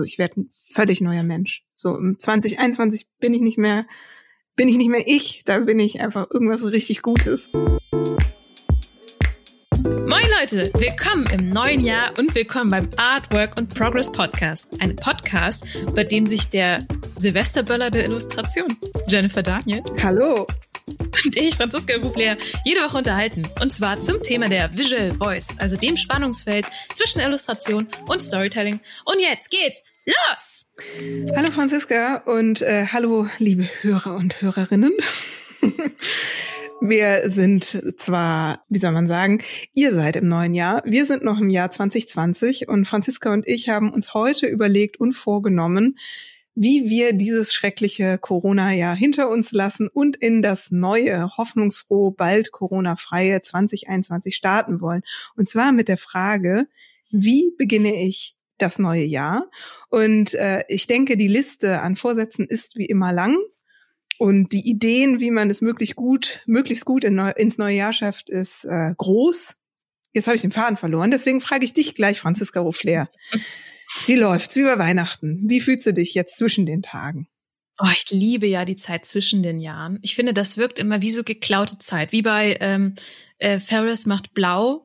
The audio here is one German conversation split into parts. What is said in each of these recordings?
so, ich werde ein völlig neuer Mensch. So im 2021 bin ich nicht mehr, bin ich nicht mehr ich, da bin ich einfach irgendwas richtig Gutes. Moin Leute, willkommen im neuen Jahr und willkommen beim Artwork und Progress Podcast. Ein Podcast, bei dem sich der Silvesterböller der Illustration, Jennifer Daniel. Hallo und ich, Franziska Bublé, jede Woche unterhalten. Und zwar zum Thema der Visual Voice, also dem Spannungsfeld zwischen Illustration und Storytelling. Und jetzt geht's los! Hallo Franziska und äh, hallo liebe Hörer und Hörerinnen. Wir sind zwar, wie soll man sagen, ihr seid im neuen Jahr, wir sind noch im Jahr 2020 und Franziska und ich haben uns heute überlegt und vorgenommen, wie wir dieses schreckliche Corona-Jahr hinter uns lassen und in das neue, hoffnungsfroh, bald Corona-freie 2021 starten wollen. Und zwar mit der Frage, wie beginne ich das neue Jahr? Und äh, ich denke, die Liste an Vorsätzen ist wie immer lang. Und die Ideen, wie man es möglichst gut, möglichst gut in neu, ins neue Jahr schafft, ist äh, groß. Jetzt habe ich den Faden verloren. Deswegen frage ich dich gleich, Franziska Ruffler. Wie läuft's? Wie über Weihnachten? Wie fühlst du dich jetzt zwischen den Tagen? Oh, ich liebe ja die Zeit zwischen den Jahren. Ich finde, das wirkt immer wie so geklaute Zeit, wie bei ähm, äh, Ferris macht blau,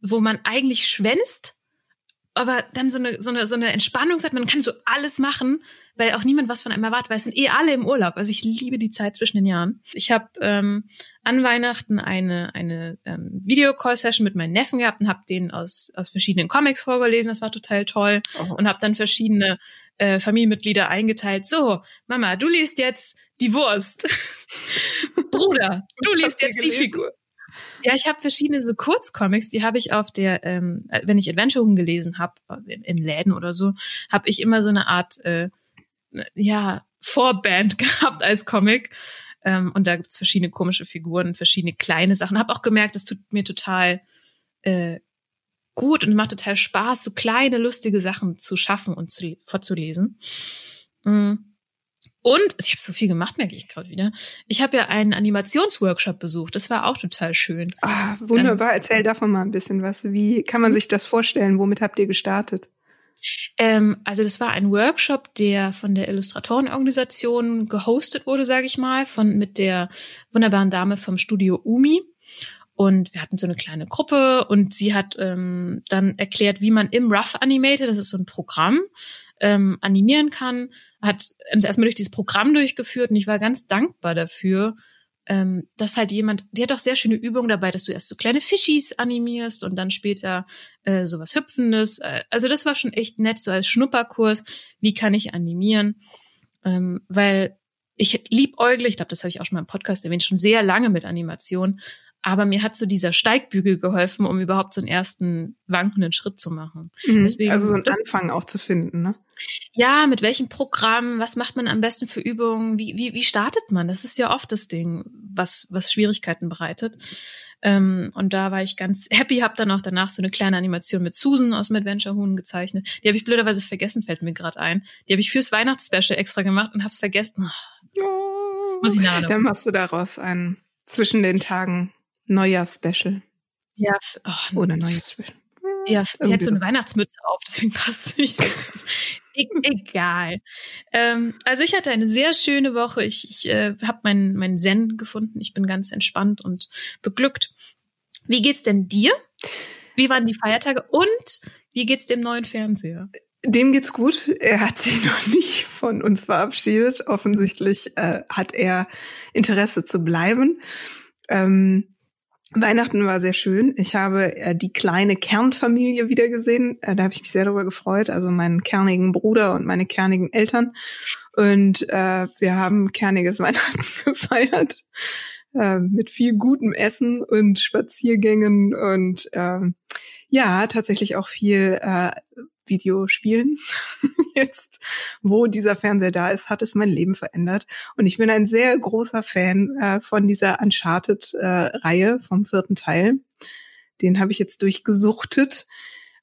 wo man eigentlich schwänzt, aber dann so eine, so eine, so eine Entspannung hat, man kann so alles machen weil auch niemand was von einem erwartet, weil es sind eh alle im Urlaub. Also ich liebe die Zeit zwischen den Jahren. Ich habe ähm, an Weihnachten eine, eine ähm, Videocall-Session mit meinen Neffen gehabt und habe denen aus, aus verschiedenen Comics vorgelesen. Das war total toll. Oh. Und habe dann verschiedene äh, Familienmitglieder eingeteilt. So, Mama, du liest jetzt die Wurst. Bruder, du liest jetzt die Figur. Ja, ich habe verschiedene so Kurzcomics, die habe ich auf der, ähm, wenn ich Adventure Home gelesen habe, in, in Läden oder so, habe ich immer so eine Art äh, ja, Vorband gehabt als Comic. Ähm, und da gibt's verschiedene komische Figuren, verschiedene kleine Sachen. Hab auch gemerkt, das tut mir total äh, gut und macht total Spaß, so kleine, lustige Sachen zu schaffen und zu, vorzulesen. Mm. Und ich habe so viel gemacht, merke ich gerade wieder. Ich habe ja einen Animationsworkshop besucht. Das war auch total schön. Ah, wunderbar. Ähm, Erzähl davon mal ein bisschen was. Wie kann man sich das vorstellen? Womit habt ihr gestartet? Ähm, also das war ein Workshop, der von der Illustratorenorganisation gehostet wurde, sage ich mal, von mit der wunderbaren Dame vom Studio Umi. Und wir hatten so eine kleine Gruppe und sie hat ähm, dann erklärt, wie man im Rough Animator, das ist so ein Programm, ähm, animieren kann, hat uns erstmal durch dieses Programm durchgeführt und ich war ganz dankbar dafür, ähm, dass halt jemand, die hat auch sehr schöne Übungen dabei, dass du erst so kleine Fischis animierst und dann später äh, sowas Hüpfendes. Äh, also das war schon echt nett, so als Schnupperkurs, wie kann ich animieren? Ähm, weil ich liebäugle, ich glaube, das habe ich auch schon mal im Podcast erwähnt, schon sehr lange mit Animation, aber mir hat so dieser Steigbügel geholfen, um überhaupt so einen ersten wankenden Schritt zu machen. Mhm, Deswegen, also so einen Anfang auch zu finden, ne? Ja, mit welchem Programm, was macht man am besten für Übungen, wie, wie, wie startet man? Das ist ja oft das Ding, was, was Schwierigkeiten bereitet. Ähm, und da war ich ganz happy, habe dann auch danach so eine kleine Animation mit Susan aus Adventure Huhn gezeichnet. Die habe ich blöderweise vergessen, fällt mir gerade ein. Die habe ich fürs Weihnachtsspecial extra gemacht und hab's vergessen. Oh, Muss ich nachdenken. Dann machst du daraus ein zwischen den Tagen Neujahr-Special. Ja, oh, oder Neujahr-Special. Ja, sie hat so eine Weihnachtsmütze auf, deswegen passt es nicht. E egal. Ähm, also ich hatte eine sehr schöne Woche. Ich, ich äh, habe meinen mein Zen gefunden. Ich bin ganz entspannt und beglückt. Wie geht's denn dir? Wie waren die Feiertage und wie geht's dem neuen Fernseher? Dem geht's gut. Er hat sich noch nicht von uns verabschiedet. Offensichtlich äh, hat er Interesse zu bleiben. Ähm, Weihnachten war sehr schön. Ich habe äh, die kleine Kernfamilie wiedergesehen. Äh, da habe ich mich sehr darüber gefreut. Also meinen kernigen Bruder und meine kernigen Eltern. Und äh, wir haben kerniges Weihnachten gefeiert. Äh, mit viel gutem Essen und Spaziergängen und äh, ja, tatsächlich auch viel äh, Videospielen. Jetzt, wo dieser Fernseher da ist, hat es mein Leben verändert. Und ich bin ein sehr großer Fan äh, von dieser Uncharted-Reihe äh, vom vierten Teil. Den habe ich jetzt durchgesuchtet.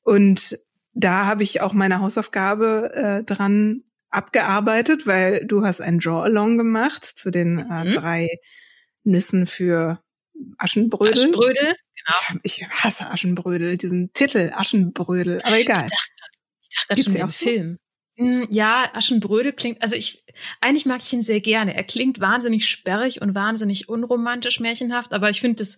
Und da habe ich auch meine Hausaufgabe äh, dran abgearbeitet, weil du hast ein Draw-Along gemacht zu den äh, mhm. drei Nüssen für Aschenbrödel. Aschenbrödel, genau. Ich, ich hasse Aschenbrödel, diesen Titel Aschenbrödel, aber egal. Ich dachte, ich dachte schon im Film. Hm, ja, Aschenbrödel klingt, also ich, eigentlich mag ich ihn sehr gerne. Er klingt wahnsinnig sperrig und wahnsinnig unromantisch märchenhaft, aber ich finde das,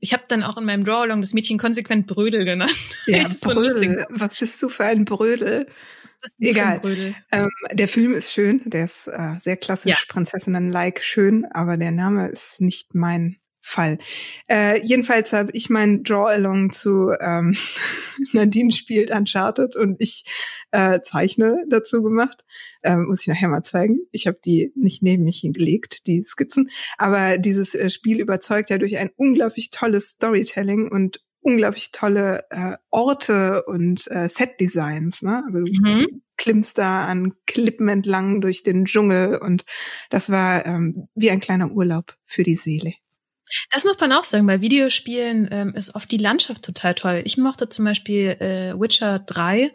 ich habe dann auch in meinem Drawalong das Mädchen konsequent Brödel genannt. Ja, Brödel. So Was bist du für ein Brödel? Egal. Ähm, der Film ist schön, der ist äh, sehr klassisch, ja. Prinzessinnen-like schön, aber der Name ist nicht mein Fall. Äh, jedenfalls habe ich mein Draw-Along zu ähm, Nadine spielt Uncharted und ich äh, zeichne dazu gemacht. Ähm, muss ich nachher mal zeigen. Ich habe die nicht neben mich hingelegt, die Skizzen. Aber dieses äh, Spiel überzeugt ja durch ein unglaublich tolles Storytelling und unglaublich tolle äh, Orte und äh, Set-Designs. Ne? Also du mhm. klimmst da an Klippen entlang durch den Dschungel und das war ähm, wie ein kleiner Urlaub für die Seele. Das muss man auch sagen. Bei Videospielen ähm, ist oft die Landschaft total toll. Ich mochte zum Beispiel äh, Witcher 3.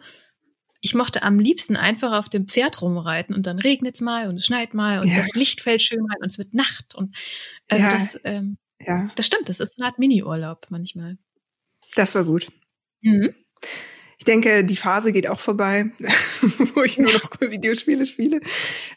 Ich mochte am liebsten einfach auf dem Pferd rumreiten und dann regnet's mal und es schneit mal und ja. das Licht fällt schön rein und es wird Nacht und also ja. das, ähm, ja. das stimmt. Das ist eine Art Mini-Urlaub manchmal. Das war gut. Mhm. Ich denke, die Phase geht auch vorbei, wo ich nur noch Videospiele spiele.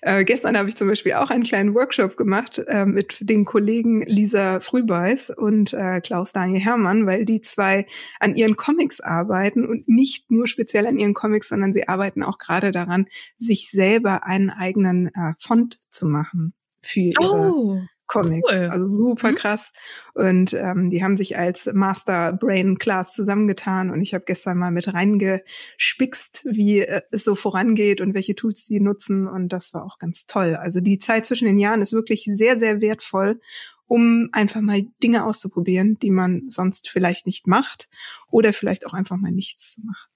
Äh, gestern habe ich zum Beispiel auch einen kleinen Workshop gemacht äh, mit den Kollegen Lisa Frühbeiß und äh, Klaus Daniel Herrmann, weil die zwei an ihren Comics arbeiten und nicht nur speziell an ihren Comics, sondern sie arbeiten auch gerade daran, sich selber einen eigenen äh, Font zu machen für ihre oh. Comics. Cool. Also super mhm. krass. Und ähm, die haben sich als Master Brain Class zusammengetan und ich habe gestern mal mit reingespickst, wie äh, es so vorangeht und welche Tools die nutzen und das war auch ganz toll. Also die Zeit zwischen den Jahren ist wirklich sehr, sehr wertvoll, um einfach mal Dinge auszuprobieren, die man sonst vielleicht nicht macht oder vielleicht auch einfach mal nichts zu machen.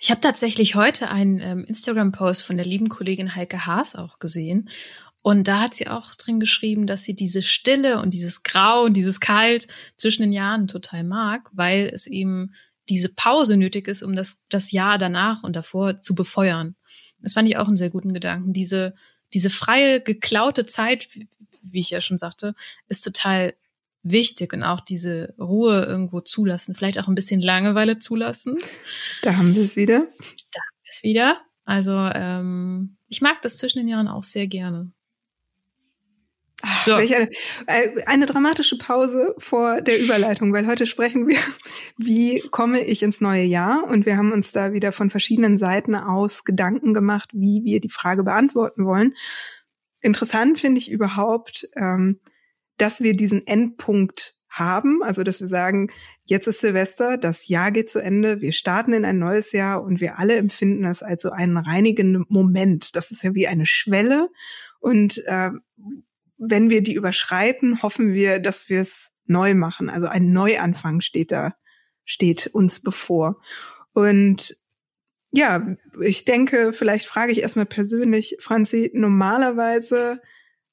Ich habe tatsächlich heute einen ähm, Instagram-Post von der lieben Kollegin Heike Haas auch gesehen. Und da hat sie auch drin geschrieben, dass sie diese Stille und dieses Grau und dieses Kalt zwischen den Jahren total mag, weil es eben diese Pause nötig ist, um das, das Jahr danach und davor zu befeuern. Das fand ich auch einen sehr guten Gedanken. Diese, diese freie, geklaute Zeit, wie ich ja schon sagte, ist total wichtig und auch diese Ruhe irgendwo zulassen, vielleicht auch ein bisschen Langeweile zulassen. Da haben wir es wieder. Da haben wir es wieder. Also ähm, ich mag das zwischen den Jahren auch sehr gerne. So. Eine, äh, eine dramatische Pause vor der Überleitung, weil heute sprechen wir, wie komme ich ins neue Jahr? Und wir haben uns da wieder von verschiedenen Seiten aus Gedanken gemacht, wie wir die Frage beantworten wollen. Interessant finde ich überhaupt, ähm, dass wir diesen Endpunkt haben, also dass wir sagen, jetzt ist Silvester, das Jahr geht zu Ende, wir starten in ein neues Jahr und wir alle empfinden es als so einen reinigenden Moment. Das ist ja wie eine Schwelle und äh, wenn wir die überschreiten, hoffen wir, dass wir es neu machen. Also ein Neuanfang steht da, steht uns bevor. Und ja, ich denke, vielleicht frage ich erstmal persönlich, Franzi, normalerweise,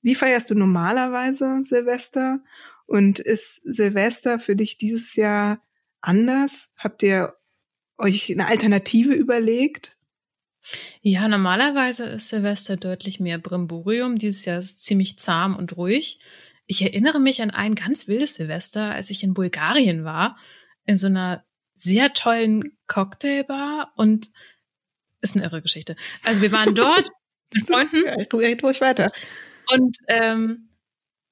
wie feierst du normalerweise Silvester? Und ist Silvester für dich dieses Jahr anders? Habt ihr euch eine Alternative überlegt? Ja, normalerweise ist Silvester deutlich mehr Brimborium. Dieses Jahr ist es ziemlich zahm und ruhig. Ich erinnere mich an ein ganz wildes Silvester, als ich in Bulgarien war, in so einer sehr tollen Cocktailbar und ist eine irre Geschichte. Also wir waren dort mit Freunden. Red ruhig weiter. Und ähm,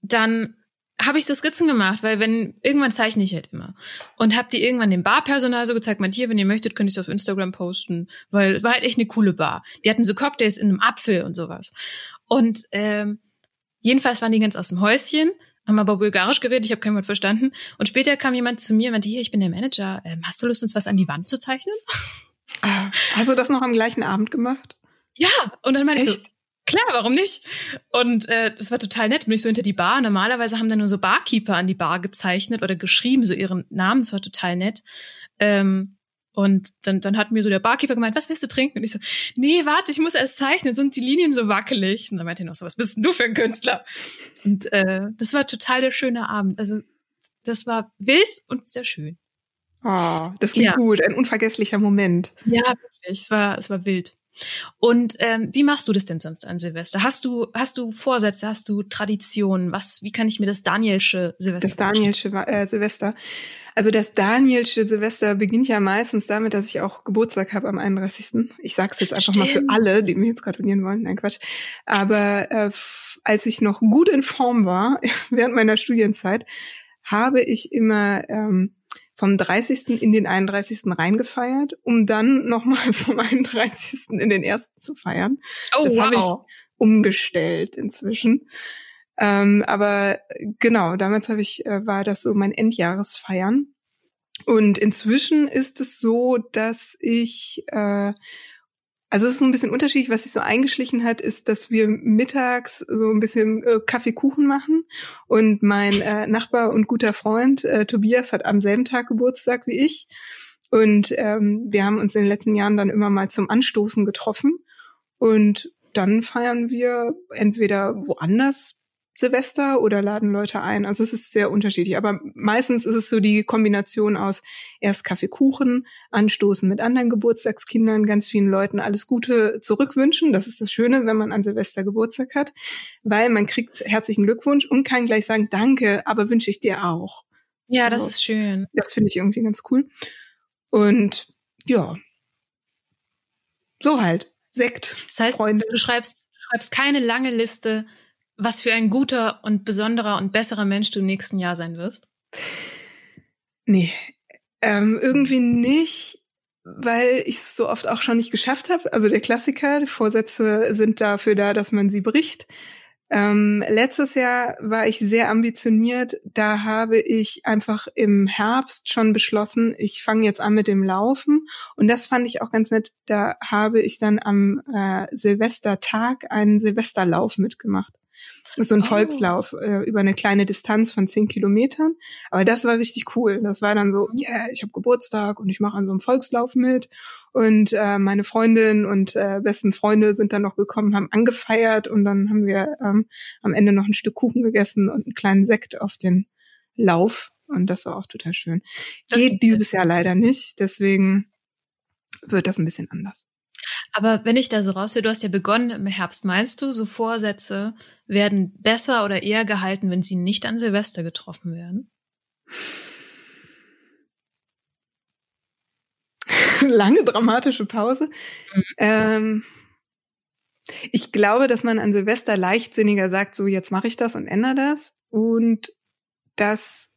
dann habe ich so Skizzen gemacht, weil wenn irgendwann zeichne ich halt immer und habe die irgendwann dem Barpersonal so gezeigt, meint hier, wenn ihr möchtet, könnt ihr es auf Instagram posten, weil war halt echt eine coole Bar. Die hatten so Cocktails in einem Apfel und sowas. Und ähm, jedenfalls waren die ganz aus dem Häuschen, haben aber bulgarisch geredet, ich habe kein Wort verstanden. Und später kam jemand zu mir und meinte, hier, ich bin der Manager, ähm, hast du Lust, uns was an die Wand zu zeichnen? Ah, hast du das noch am gleichen Abend gemacht? Ja, und dann meinte ich so, Klar, warum nicht? Und äh, das war total nett. Bin ich so hinter die Bar. Normalerweise haben da nur so Barkeeper an die Bar gezeichnet oder geschrieben, so ihren Namen. Das war total nett. Ähm, und dann, dann hat mir so der Barkeeper gemeint, was willst du trinken? Und ich so, nee, warte, ich muss erst zeichnen, sind die Linien so wackelig. Und dann meinte er noch so, was bist denn du für ein Künstler? Und äh, das war total der schöne Abend. Also das war wild und sehr schön. Oh, das klingt ja. gut, ein unvergesslicher Moment. Ja, wirklich. Es war, es war wild. Und ähm, wie machst du das denn sonst an Silvester? Hast du hast du Vorsätze? Hast du Traditionen? Was? Wie kann ich mir das Danielsche Silvester? Das Danielsche äh, Silvester. Also das Danielsche Silvester beginnt ja meistens damit, dass ich auch Geburtstag habe am 31. Ich sag's jetzt einfach Stimmt. mal für alle, die mir jetzt gratulieren wollen. Nein, Quatsch. Aber äh, als ich noch gut in Form war, während meiner Studienzeit, habe ich immer ähm, vom 30. in den 31. reingefeiert, um dann nochmal vom 31. in den 1. zu feiern. Oh, das wow. habe ich umgestellt inzwischen. Ähm, aber genau, damals habe ich, äh, war das so mein Endjahresfeiern. Und inzwischen ist es so, dass ich äh, also es ist so ein bisschen unterschiedlich, was sich so eingeschlichen hat, ist, dass wir mittags so ein bisschen äh, Kaffeekuchen machen. Und mein äh, Nachbar und guter Freund äh, Tobias hat am selben Tag Geburtstag wie ich. Und ähm, wir haben uns in den letzten Jahren dann immer mal zum Anstoßen getroffen. Und dann feiern wir entweder woanders Silvester oder laden Leute ein. Also es ist sehr unterschiedlich. Aber meistens ist es so die Kombination aus erst Kaffeekuchen, anstoßen mit anderen Geburtstagskindern, ganz vielen Leuten alles Gute zurückwünschen. Das ist das Schöne, wenn man an Silvester Geburtstag hat, weil man kriegt herzlichen Glückwunsch und kann gleich sagen, danke, aber wünsche ich dir auch. Ja, so. das ist schön. Das finde ich irgendwie ganz cool. Und ja, so halt. Sekt. Das heißt, Freunde. du schreibst, du schreibst keine lange Liste was für ein guter und besonderer und besserer Mensch du im nächsten Jahr sein wirst? Nee, ähm, irgendwie nicht, weil ich es so oft auch schon nicht geschafft habe. Also der Klassiker, die Vorsätze sind dafür da, dass man sie bricht. Ähm, letztes Jahr war ich sehr ambitioniert. Da habe ich einfach im Herbst schon beschlossen, ich fange jetzt an mit dem Laufen. Und das fand ich auch ganz nett. Da habe ich dann am äh, Silvestertag einen Silvesterlauf mitgemacht so ein oh. Volkslauf äh, über eine kleine Distanz von zehn Kilometern. Aber das war richtig cool. Das war dann so, yeah, ich habe Geburtstag und ich mache an so einem Volkslauf mit. Und äh, meine Freundin und äh, besten Freunde sind dann noch gekommen, haben angefeiert und dann haben wir ähm, am Ende noch ein Stück Kuchen gegessen und einen kleinen Sekt auf den Lauf. Und das war auch total schön. Das Geht dieses Jahr leider nicht, deswegen wird das ein bisschen anders. Aber wenn ich da so raushöre, du hast ja begonnen im Herbst, meinst du, so Vorsätze werden besser oder eher gehalten, wenn sie nicht an Silvester getroffen werden? Lange dramatische Pause. Mhm. Ähm, ich glaube, dass man an Silvester leichtsinniger sagt, so jetzt mache ich das und ändere das. Und dass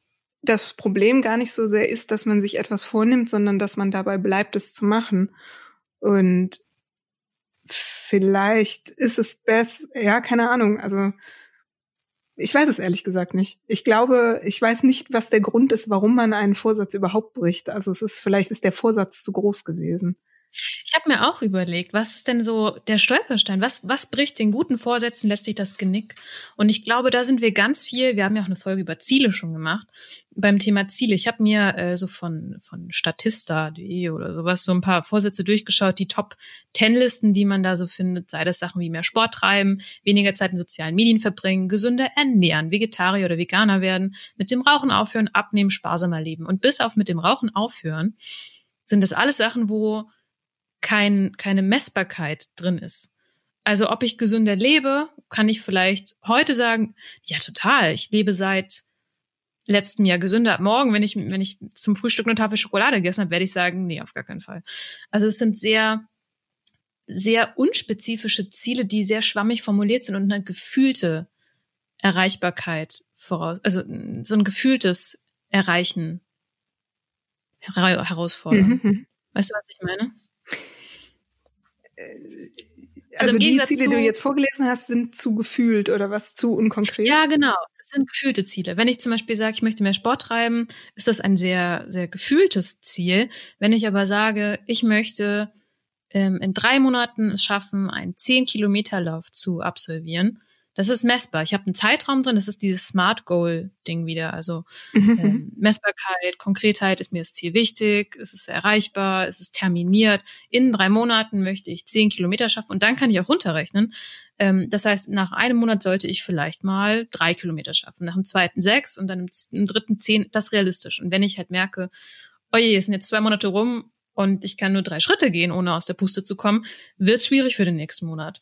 das Problem gar nicht so sehr ist, dass man sich etwas vornimmt, sondern dass man dabei bleibt, es zu machen. Und vielleicht ist es besser, ja, keine Ahnung, also ich weiß es ehrlich gesagt nicht. Ich glaube, ich weiß nicht, was der Grund ist, warum man einen Vorsatz überhaupt bricht. Also es ist, vielleicht ist der Vorsatz zu groß gewesen. Ich habe mir auch überlegt, was ist denn so der Stolperstein? Was, was bricht den guten Vorsätzen letztlich das Genick? Und ich glaube, da sind wir ganz viel, wir haben ja auch eine Folge über Ziele schon gemacht, beim Thema Ziele. Ich habe mir äh, so von, von Statista.de oder sowas so ein paar Vorsätze durchgeschaut, die Top Ten Listen, die man da so findet, sei das Sachen wie mehr Sport treiben, weniger Zeit in sozialen Medien verbringen, gesünder ernähren, Vegetarier oder Veganer werden, mit dem Rauchen aufhören, abnehmen, sparsamer leben. Und bis auf mit dem Rauchen aufhören, sind das alles Sachen, wo kein, keine Messbarkeit drin ist. Also ob ich gesünder lebe, kann ich vielleicht heute sagen, ja total, ich lebe seit letztem Jahr gesünder. Morgen, wenn ich, wenn ich zum Frühstück eine Tafel Schokolade gegessen habe, werde ich sagen, nee, auf gar keinen Fall. Also es sind sehr, sehr unspezifische Ziele, die sehr schwammig formuliert sind und eine gefühlte Erreichbarkeit voraus, also so ein gefühltes Erreichen herausfordern. Mhm. Weißt du, was ich meine? Also, also die Ziele, die du jetzt vorgelesen hast, sind zu gefühlt oder was zu unkonkret? Ja, genau. Es sind gefühlte Ziele. Wenn ich zum Beispiel sage, ich möchte mehr Sport treiben, ist das ein sehr, sehr gefühltes Ziel. Wenn ich aber sage, ich möchte ähm, in drei Monaten es schaffen, einen 10 Kilometer Lauf zu absolvieren, das ist messbar. Ich habe einen Zeitraum drin, das ist dieses Smart Goal Ding wieder. Also mhm. ähm, Messbarkeit, Konkretheit ist mir das Ziel wichtig, es ist erreichbar, es ist terminiert. In drei Monaten möchte ich zehn Kilometer schaffen und dann kann ich auch runterrechnen. Ähm, das heißt, nach einem Monat sollte ich vielleicht mal drei Kilometer schaffen, nach dem zweiten sechs und dann im, im dritten zehn. Das ist realistisch. Und wenn ich halt merke, oh je, es sind jetzt zwei Monate rum und ich kann nur drei Schritte gehen, ohne aus der Puste zu kommen, wird schwierig für den nächsten Monat.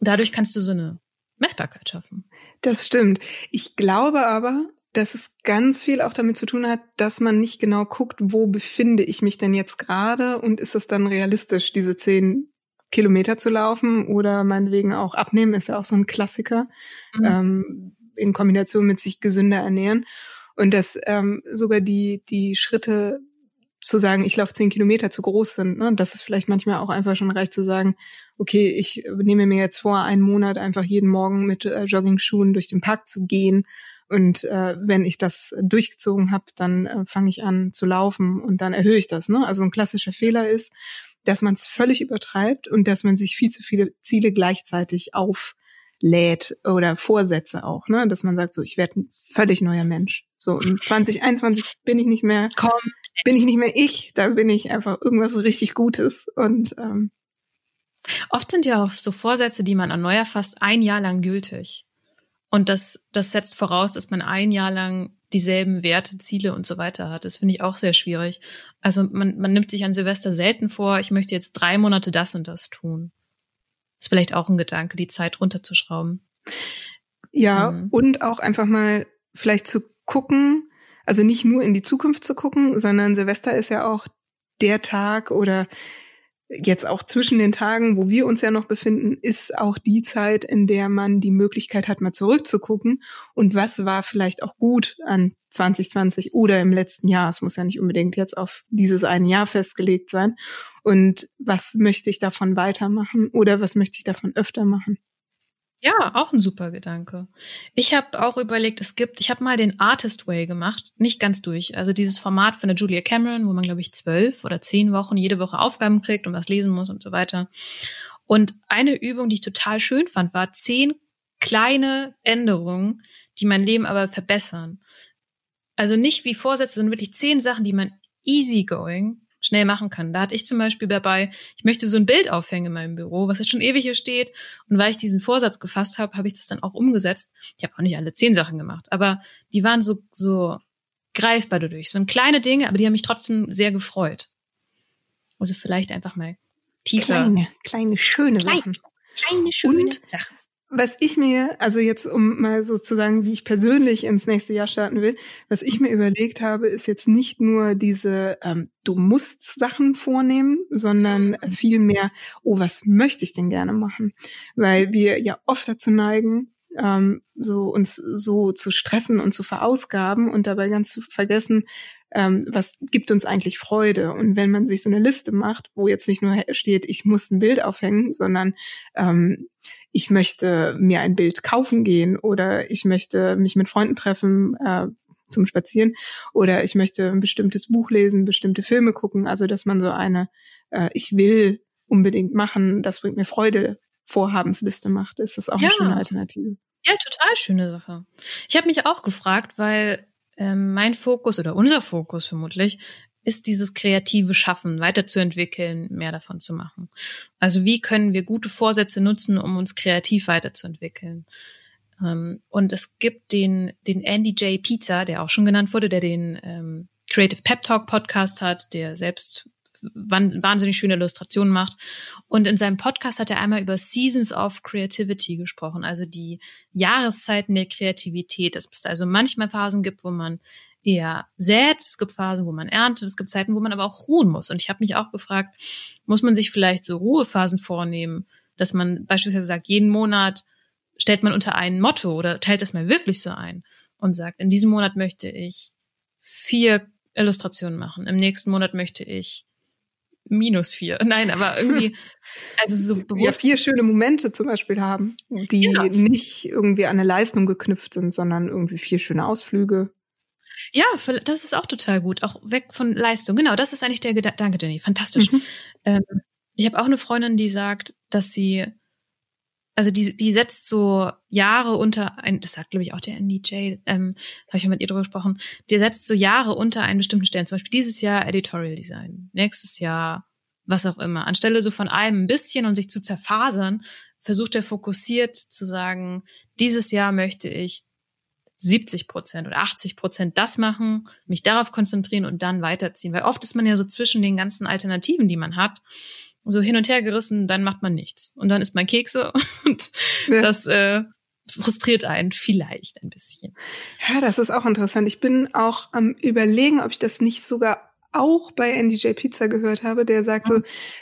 Dadurch kannst du so eine Messbarkeit schaffen. Das stimmt. Ich glaube aber, dass es ganz viel auch damit zu tun hat, dass man nicht genau guckt, wo befinde ich mich denn jetzt gerade und ist es dann realistisch, diese zehn Kilometer zu laufen oder meinetwegen auch abnehmen, ist ja auch so ein Klassiker, mhm. ähm, in Kombination mit sich gesünder ernähren. Und dass ähm, sogar die, die Schritte zu sagen, ich laufe zehn Kilometer zu groß sind, ne? dass es vielleicht manchmal auch einfach schon reicht zu sagen, okay, ich nehme mir jetzt vor, einen Monat einfach jeden Morgen mit äh, Jogging-Schuhen durch den Park zu gehen. Und äh, wenn ich das durchgezogen habe, dann äh, fange ich an zu laufen und dann erhöhe ich das. Ne? Also ein klassischer Fehler ist, dass man es völlig übertreibt und dass man sich viel zu viele Ziele gleichzeitig auflädt oder Vorsätze auch, ne? Dass man sagt, so ich werde ein völlig neuer Mensch. So in 2021 bin ich nicht mehr, Komm. Bin ich nicht mehr ich, da bin ich einfach irgendwas richtig Gutes und ähm, Oft sind ja auch so Vorsätze, die man erneuert, fast ein Jahr lang gültig. Und das, das setzt voraus, dass man ein Jahr lang dieselben Werte, Ziele und so weiter hat. Das finde ich auch sehr schwierig. Also man, man nimmt sich an Silvester selten vor, ich möchte jetzt drei Monate das und das tun. ist vielleicht auch ein Gedanke, die Zeit runterzuschrauben. Ja, mhm. und auch einfach mal vielleicht zu gucken, also nicht nur in die Zukunft zu gucken, sondern Silvester ist ja auch der Tag oder jetzt auch zwischen den Tagen, wo wir uns ja noch befinden, ist auch die Zeit, in der man die Möglichkeit hat, mal zurückzugucken und was war vielleicht auch gut an 2020 oder im letzten Jahr. Es muss ja nicht unbedingt jetzt auf dieses eine Jahr festgelegt sein. Und was möchte ich davon weitermachen oder was möchte ich davon öfter machen? Ja, auch ein super Gedanke. Ich habe auch überlegt, es gibt, ich habe mal den Artist Way gemacht, nicht ganz durch. Also dieses Format von der Julia Cameron, wo man, glaube ich, zwölf oder zehn Wochen jede Woche Aufgaben kriegt und was lesen muss und so weiter. Und eine Übung, die ich total schön fand, war zehn kleine Änderungen, die mein Leben aber verbessern. Also nicht wie Vorsätze, sondern wirklich zehn Sachen, die man easygoing schnell machen kann. Da hatte ich zum Beispiel dabei, ich möchte so ein Bild aufhängen in meinem Büro, was jetzt schon ewig hier steht. Und weil ich diesen Vorsatz gefasst habe, habe ich das dann auch umgesetzt. Ich habe auch nicht alle zehn Sachen gemacht, aber die waren so, so greifbar dadurch. So kleine Dinge, aber die haben mich trotzdem sehr gefreut. Also vielleicht einfach mal tiefer. Kleine, kleine, schöne Kleine, Sachen. Kleine, schöne Und Sachen. Was ich mir, also jetzt um mal sozusagen, wie ich persönlich ins nächste Jahr starten will, was ich mir überlegt habe, ist jetzt nicht nur diese ähm, du musst Sachen vornehmen, sondern mhm. vielmehr, oh, was möchte ich denn gerne machen? Weil wir ja oft dazu neigen, ähm, so uns so zu stressen und zu verausgaben und dabei ganz zu vergessen, ähm, was gibt uns eigentlich Freude? Und wenn man sich so eine Liste macht, wo jetzt nicht nur steht, ich muss ein Bild aufhängen, sondern ähm, ich möchte mir ein Bild kaufen gehen oder ich möchte mich mit Freunden treffen äh, zum Spazieren oder ich möchte ein bestimmtes Buch lesen, bestimmte Filme gucken. Also dass man so eine äh, Ich will unbedingt machen, das bringt mir Freude Vorhabensliste macht, ist das auch ja. eine schöne Alternative. Ja, total schöne Sache. Ich habe mich auch gefragt, weil ähm, mein Fokus oder unser Fokus vermutlich ist dieses kreative Schaffen, weiterzuentwickeln, mehr davon zu machen. Also wie können wir gute Vorsätze nutzen, um uns kreativ weiterzuentwickeln? Ähm, und es gibt den, den Andy J. Pizza, der auch schon genannt wurde, der den ähm, Creative Pep Talk Podcast hat, der selbst wahnsinnig schöne Illustrationen macht. Und in seinem Podcast hat er einmal über Seasons of Creativity gesprochen, also die Jahreszeiten der Kreativität. Dass es also manchmal Phasen gibt, wo man eher sät, es gibt Phasen, wo man erntet, es gibt Zeiten, wo man aber auch ruhen muss. Und ich habe mich auch gefragt, muss man sich vielleicht so Ruhephasen vornehmen, dass man beispielsweise sagt, jeden Monat stellt man unter ein Motto oder teilt das mal wirklich so ein und sagt, in diesem Monat möchte ich vier Illustrationen machen, im nächsten Monat möchte ich minus vier. Nein, aber irgendwie, also so bewusst. Ja, vier schöne Momente zum Beispiel haben, die ja. nicht irgendwie an eine Leistung geknüpft sind, sondern irgendwie vier schöne Ausflüge. Ja, das ist auch total gut. Auch weg von Leistung. Genau, das ist eigentlich der Gedanke. Danke, Jenny. Fantastisch. Mhm. Ähm, ich habe auch eine Freundin, die sagt, dass sie, also die, die setzt so Jahre unter ein, das sagt, glaube ich, auch der NDJ, ähm, habe ich ja mit ihr drüber gesprochen, die setzt so Jahre unter einen bestimmten Stellen. Zum Beispiel dieses Jahr Editorial Design, nächstes Jahr was auch immer. Anstelle so von einem ein bisschen und sich zu zerfasern, versucht er fokussiert zu sagen, dieses Jahr möchte ich 70 Prozent oder 80 Prozent das machen, mich darauf konzentrieren und dann weiterziehen. Weil oft ist man ja so zwischen den ganzen Alternativen, die man hat, so hin und her gerissen, dann macht man nichts. Und dann isst man Kekse und ja. das äh, frustriert einen vielleicht ein bisschen. Ja, das ist auch interessant. Ich bin auch am überlegen, ob ich das nicht sogar auch bei NDJ Pizza gehört habe, der sagt so,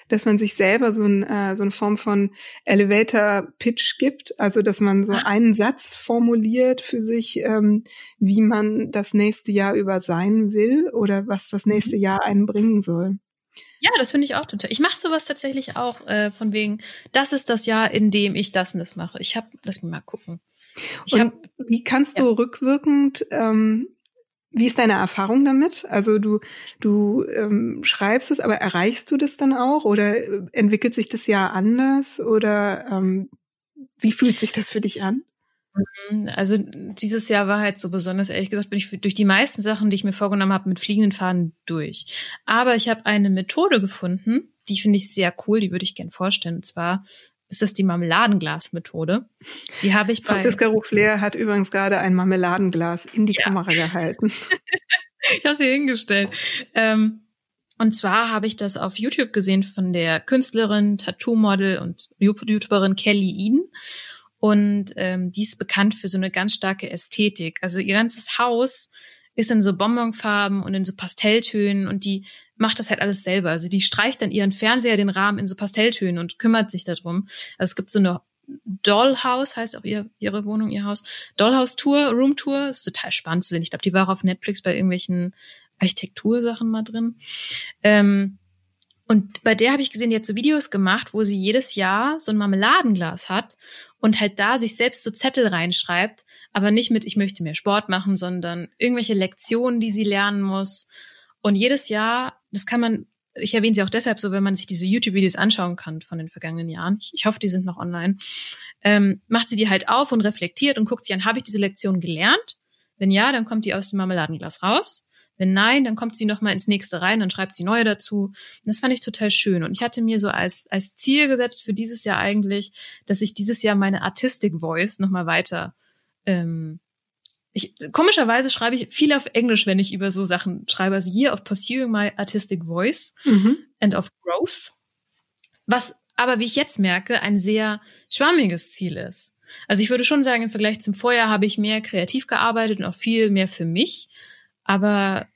dass man sich selber so, ein, äh, so eine Form von Elevator Pitch gibt, also dass man so einen Satz formuliert für sich, ähm, wie man das nächste Jahr über sein will oder was das nächste mhm. Jahr einen bringen soll. Ja, das finde ich auch total. Ich mache sowas tatsächlich auch äh, von wegen, das ist das Jahr, in dem ich das und das mache. Ich habe, lass mich mal gucken. Ich und hab, wie kannst du ja. rückwirkend ähm, wie ist deine Erfahrung damit? Also du, du ähm, schreibst es, aber erreichst du das dann auch oder äh, entwickelt sich das Jahr anders oder ähm, wie fühlt sich das für dich an? Mhm, also dieses Jahr war halt so besonders, ehrlich gesagt, bin ich durch die meisten Sachen, die ich mir vorgenommen habe, mit fliegenden Fahnen durch. Aber ich habe eine Methode gefunden, die finde ich sehr cool, die würde ich gern vorstellen. Und zwar ist das die Marmeladenglas-Methode. Die habe ich bei. Franziska Ruffler hat übrigens gerade ein Marmeladenglas in die ja. Kamera gehalten. ich habe sie hingestellt. Ähm, und zwar habe ich das auf YouTube gesehen von der Künstlerin, Tattoo-Model und YouTuberin Kelly Eden. Und ähm, die ist bekannt für so eine ganz starke Ästhetik. Also ihr ganzes Haus ist in so Bonbonfarben und in so Pastelltönen und die macht das halt alles selber. Also die streicht dann ihren Fernseher den Rahmen in so Pastelltönen und kümmert sich darum. Also es gibt so eine Dollhouse, heißt auch ihr, ihre Wohnung, ihr Haus. Dollhouse Tour, Room Tour, ist total spannend zu sehen. Ich glaube, die war auf Netflix bei irgendwelchen Architektursachen mal drin. Ähm, und bei der habe ich gesehen, die hat so Videos gemacht, wo sie jedes Jahr so ein Marmeladenglas hat und halt da sich selbst so Zettel reinschreibt, aber nicht mit, ich möchte mehr Sport machen, sondern irgendwelche Lektionen, die sie lernen muss. Und jedes Jahr, das kann man, ich erwähne sie auch deshalb so, wenn man sich diese YouTube-Videos anschauen kann von den vergangenen Jahren. Ich, ich hoffe, die sind noch online. Ähm, macht sie die halt auf und reflektiert und guckt sich an, habe ich diese Lektion gelernt? Wenn ja, dann kommt die aus dem Marmeladenglas raus. Wenn nein, dann kommt sie noch mal ins nächste rein, dann schreibt sie neue dazu. Und das fand ich total schön. Und ich hatte mir so als, als Ziel gesetzt für dieses Jahr eigentlich, dass ich dieses Jahr meine Artistic Voice noch mal weiter ähm, ich, komischerweise schreibe ich viel auf Englisch, wenn ich über so Sachen schreibe. Also hier auf Pursuing My Artistic Voice mhm. and of Growth. Was aber, wie ich jetzt merke, ein sehr schwammiges Ziel ist. Also ich würde schon sagen, im Vergleich zum Vorjahr habe ich mehr kreativ gearbeitet und auch viel mehr für mich. Aber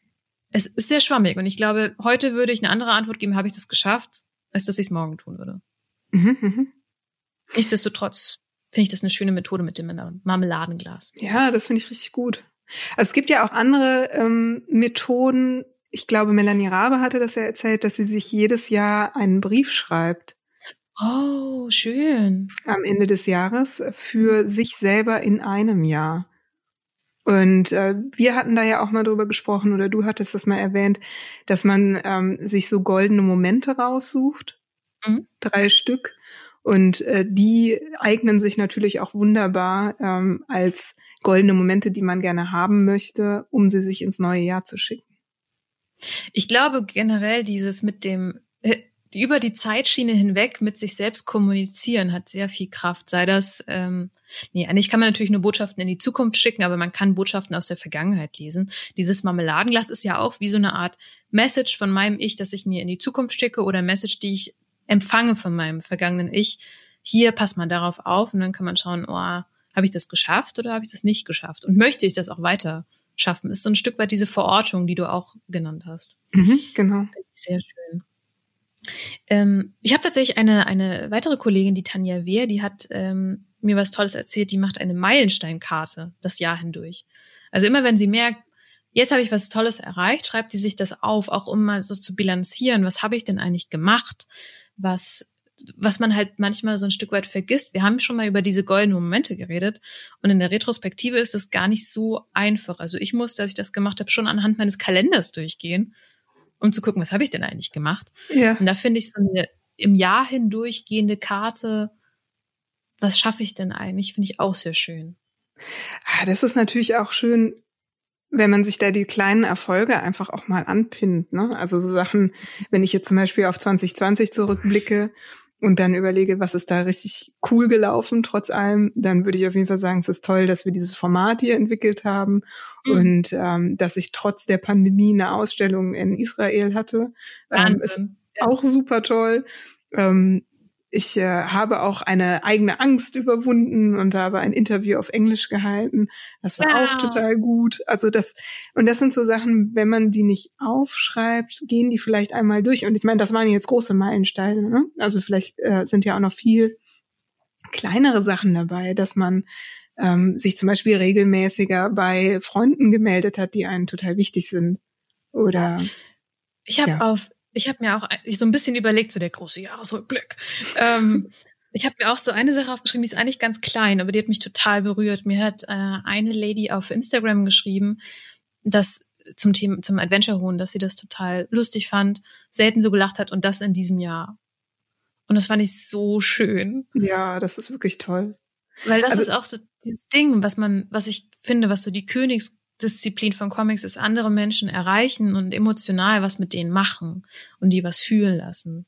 es ist sehr schwammig und ich glaube, heute würde ich eine andere Antwort geben, habe ich das geschafft, als dass ich es morgen tun würde. Mhm, mh. Nichtsdestotrotz finde ich das eine schöne Methode mit dem Marmeladenglas. Ja, das finde ich richtig gut. Also es gibt ja auch andere ähm, Methoden. Ich glaube, Melanie Rabe hatte das ja erzählt, dass sie sich jedes Jahr einen Brief schreibt. Oh, schön. Am Ende des Jahres für sich selber in einem Jahr. Und äh, wir hatten da ja auch mal drüber gesprochen, oder du hattest das mal erwähnt, dass man ähm, sich so goldene Momente raussucht. Mhm. Drei Stück. Und äh, die eignen sich natürlich auch wunderbar ähm, als goldene Momente, die man gerne haben möchte, um sie sich ins neue Jahr zu schicken. Ich glaube generell dieses mit dem äh, über die Zeitschiene hinweg mit sich selbst kommunizieren hat sehr viel Kraft. Sei das, ähm, nee, eigentlich kann man natürlich nur Botschaften in die Zukunft schicken, aber man kann Botschaften aus der Vergangenheit lesen. Dieses Marmeladenglas ist ja auch wie so eine Art Message von meinem Ich, dass ich mir in die Zukunft schicke oder Message, die ich empfange von meinem vergangenen Ich. Hier passt man darauf auf und dann kann man schauen, oh, habe ich das geschafft oder habe ich das nicht geschafft? Und möchte ich das auch weiter schaffen? Ist so ein Stück weit diese Verortung, die du auch genannt hast. Mhm, genau. Sehr schön. Ähm, ich habe tatsächlich eine, eine weitere Kollegin, die Tanja Wehr, die hat ähm, mir was Tolles erzählt, die macht eine Meilensteinkarte das Jahr hindurch. Also immer wenn sie merkt, jetzt habe ich was Tolles erreicht, schreibt sie sich das auf, auch um mal so zu bilanzieren, was habe ich denn eigentlich gemacht, was was man halt manchmal so ein Stück weit vergisst. Wir haben schon mal über diese goldenen Momente geredet und in der Retrospektive ist das gar nicht so einfach. Also ich musste, als ich das gemacht habe, schon anhand meines Kalenders durchgehen um zu gucken, was habe ich denn eigentlich gemacht. Ja. Und da finde ich so eine im Jahr hindurchgehende Karte, was schaffe ich denn eigentlich, finde ich auch sehr schön. Ah, das ist natürlich auch schön, wenn man sich da die kleinen Erfolge einfach auch mal anpinnt. Ne? Also so Sachen, wenn ich jetzt zum Beispiel auf 2020 zurückblicke und dann überlege, was ist da richtig cool gelaufen, trotz allem, dann würde ich auf jeden Fall sagen, es ist toll, dass wir dieses Format hier entwickelt haben mhm. und ähm, dass ich trotz der Pandemie eine Ausstellung in Israel hatte. Ähm, ist ja. auch super toll. Ähm, ich äh, habe auch eine eigene Angst überwunden und habe ein Interview auf Englisch gehalten. Das war wow. auch total gut. Also das, und das sind so Sachen, wenn man die nicht aufschreibt, gehen die vielleicht einmal durch. Und ich meine, das waren jetzt große Meilensteine. Ne? Also vielleicht äh, sind ja auch noch viel kleinere Sachen dabei, dass man ähm, sich zum Beispiel regelmäßiger bei Freunden gemeldet hat, die einen total wichtig sind. Oder ich habe ja. auf ich habe mir auch so ein bisschen überlegt, so der große Jahresrückblick. ähm, ich habe mir auch so eine Sache aufgeschrieben, die ist eigentlich ganz klein, aber die hat mich total berührt. Mir hat äh, eine Lady auf Instagram geschrieben, dass zum Thema zum Adventure Huhn, dass sie das total lustig fand, selten so gelacht hat und das in diesem Jahr. Und das fand ich so schön. Ja, das ist wirklich toll. Weil das also, ist auch dieses Ding, was man, was ich finde, was so die Königs Disziplin von Comics ist, andere Menschen erreichen und emotional was mit denen machen und die was fühlen lassen.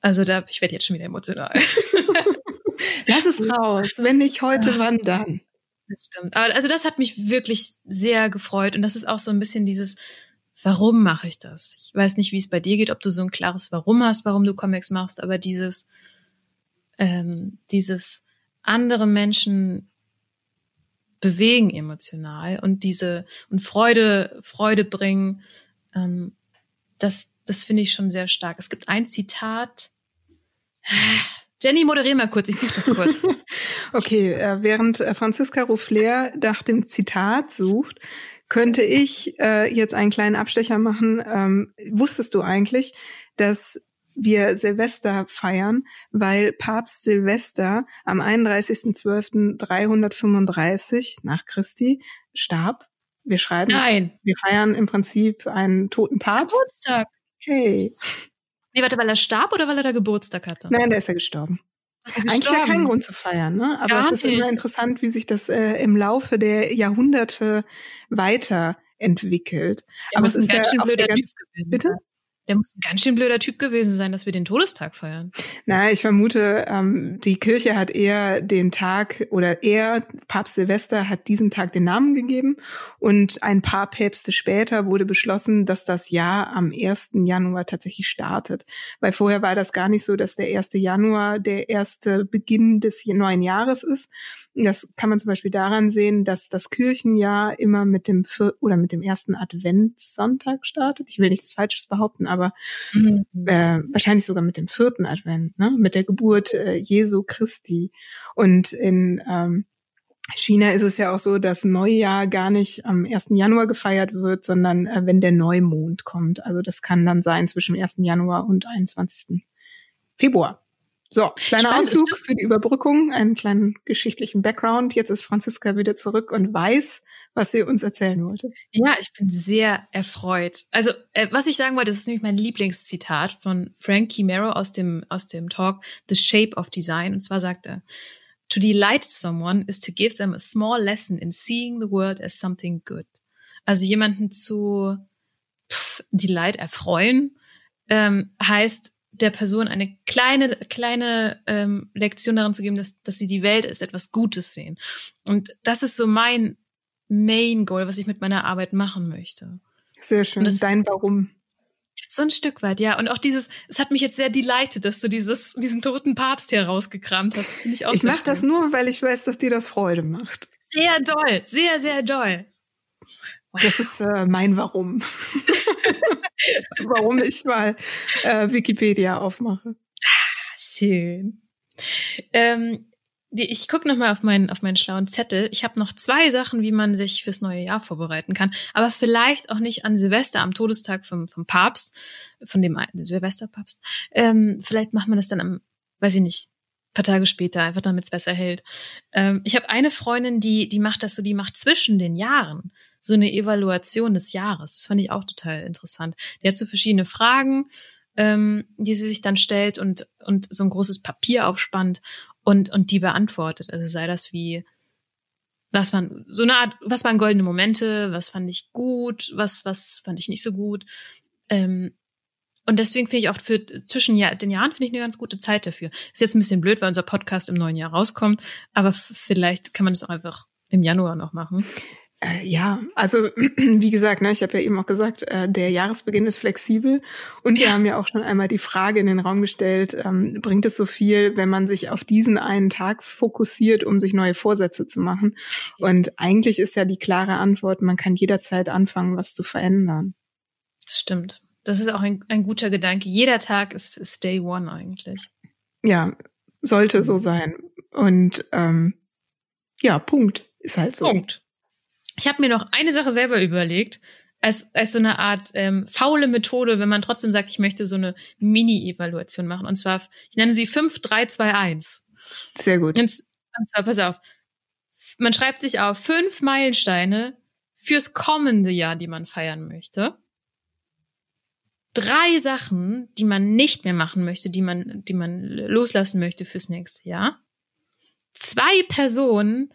Also da, ich werde jetzt schon wieder emotional. Lass es raus. Wenn nicht heute, ja. wann dann? Das stimmt. Aber also das hat mich wirklich sehr gefreut und das ist auch so ein bisschen dieses, warum mache ich das? Ich weiß nicht, wie es bei dir geht, ob du so ein klares Warum hast, warum du Comics machst, aber dieses, ähm, dieses andere Menschen bewegen emotional und diese und Freude Freude bringen ähm, das das finde ich schon sehr stark. Es gibt ein Zitat. Jenny moderier mal kurz ich suche das kurz. Okay äh, während äh, Franziska Ruffler nach dem Zitat sucht könnte ich äh, jetzt einen kleinen Abstecher machen. Ähm, wusstest du eigentlich dass wir Silvester feiern, weil Papst Silvester am 31.12.335 nach Christi starb. Wir schreiben, Nein. wir feiern im Prinzip einen toten Papst. Geburtstag. Hey. Nee, warte, weil er starb oder weil er da Geburtstag hatte? Nein, der ist ja gestorben. Ist er Eigentlich ja kein Grund zu feiern, ne? Aber Gar es ist nicht. immer interessant, wie sich das äh, im Laufe der Jahrhunderte weiterentwickelt. Ja, Aber es ist ja blöder Typ gewesen. Bitte? Der muss ein ganz schön blöder Typ gewesen sein, dass wir den Todestag feiern. Na, ich vermute, ähm, die Kirche hat eher den Tag oder er, Papst Silvester, hat diesen Tag den Namen gegeben und ein paar Päpste später wurde beschlossen, dass das Jahr am 1. Januar tatsächlich startet. Weil vorher war das gar nicht so, dass der 1. Januar der erste Beginn des neuen Jahres ist, das kann man zum Beispiel daran sehen, dass das Kirchenjahr immer mit dem Vier oder mit dem ersten Adventssonntag startet. Ich will nichts Falsches behaupten, aber mhm. äh, wahrscheinlich sogar mit dem vierten Advent, ne? mit der Geburt äh, Jesu Christi. Und in ähm, China ist es ja auch so, dass Neujahr gar nicht am 1. Januar gefeiert wird, sondern äh, wenn der Neumond kommt. Also das kann dann sein zwischen 1. Januar und 21. Februar. So, kleiner Spannend, Ausflug für die Überbrückung, einen kleinen geschichtlichen Background. Jetzt ist Franziska wieder zurück und weiß, was sie uns erzählen wollte. Ja, ich bin sehr erfreut. Also, äh, was ich sagen wollte, das ist nämlich mein Lieblingszitat von Frank Kimero aus dem, aus dem Talk The Shape of Design. Und zwar sagt er, To delight someone is to give them a small lesson in seeing the world as something good. Also jemanden zu pff, delight, erfreuen, ähm, heißt der Person eine kleine, kleine ähm, Lektion darin zu geben, dass, dass sie die Welt als etwas Gutes sehen. Und das ist so mein Main Goal, was ich mit meiner Arbeit machen möchte. Sehr schön. Das, Dein Warum. So ein Stück weit, ja. Und auch dieses, es hat mich jetzt sehr delighted, dass du dieses, diesen toten Papst hier rausgekramt hast. Finde ich auch Ich mache das nur, weil ich weiß, dass dir das Freude macht. Sehr doll, sehr, sehr doll. Wow. Das ist äh, mein Warum. Warum ich mal äh, Wikipedia aufmache. Schön. Ähm, die, ich gucke nochmal auf meinen, auf meinen schlauen Zettel. Ich habe noch zwei Sachen, wie man sich fürs neue Jahr vorbereiten kann. Aber vielleicht auch nicht an Silvester, am Todestag vom, vom Papst, von dem Silvesterpapst. Ähm, vielleicht macht man das dann am, weiß ich nicht, paar Tage später, einfach damit es besser hält. Ähm, ich habe eine Freundin, die, die macht das so, die macht zwischen den Jahren so eine Evaluation des Jahres. Das fand ich auch total interessant. Die hat so verschiedene Fragen, ähm, die sie sich dann stellt und, und so ein großes Papier aufspannt und, und die beantwortet. Also sei das wie, was waren, so eine Art, was waren goldene Momente, was fand ich gut, was, was fand ich nicht so gut. Ähm, und deswegen finde ich auch für zwischen den Jahren finde ich eine ganz gute Zeit dafür. Ist jetzt ein bisschen blöd, weil unser Podcast im neuen Jahr rauskommt, aber vielleicht kann man das auch einfach im Januar noch machen. Äh, ja, also wie gesagt, ne, ich habe ja eben auch gesagt, äh, der Jahresbeginn ist flexibel und wir haben ja auch schon einmal die Frage in den Raum gestellt, ähm, bringt es so viel, wenn man sich auf diesen einen Tag fokussiert, um sich neue Vorsätze zu machen? Und eigentlich ist ja die klare Antwort, man kann jederzeit anfangen, was zu verändern. Das stimmt. Das ist auch ein, ein guter Gedanke. Jeder Tag ist, ist Day One eigentlich. Ja, sollte so sein. Und ähm, ja, Punkt. Ist halt so. Punkt. Ich habe mir noch eine Sache selber überlegt, als, als so eine Art ähm, faule Methode, wenn man trotzdem sagt, ich möchte so eine Mini-Evaluation machen. Und zwar, ich nenne sie 5, 3, 2, 1. Sehr gut. Und, und zwar, pass auf, man schreibt sich auf fünf Meilensteine fürs kommende Jahr, die man feiern möchte. Drei Sachen, die man nicht mehr machen möchte, die man, die man loslassen möchte fürs nächste Jahr. Zwei Personen,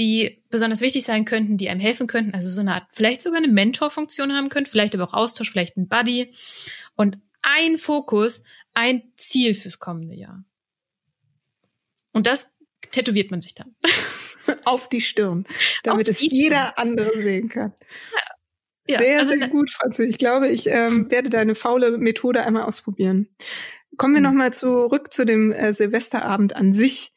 die besonders wichtig sein könnten, die einem helfen könnten, also so eine Art, vielleicht sogar eine Mentorfunktion haben könnten, vielleicht aber auch Austausch, vielleicht ein Buddy und ein Fokus, ein Ziel fürs kommende Jahr. Und das tätowiert man sich dann. Auf die Stirn, damit es jeder Stirn. andere sehen kann. Ja, sehr, also sehr gut, Franzi. Ich glaube, ich ähm, werde deine faule Methode einmal ausprobieren. Kommen wir mhm. nochmal zurück zu dem äh, Silvesterabend an sich.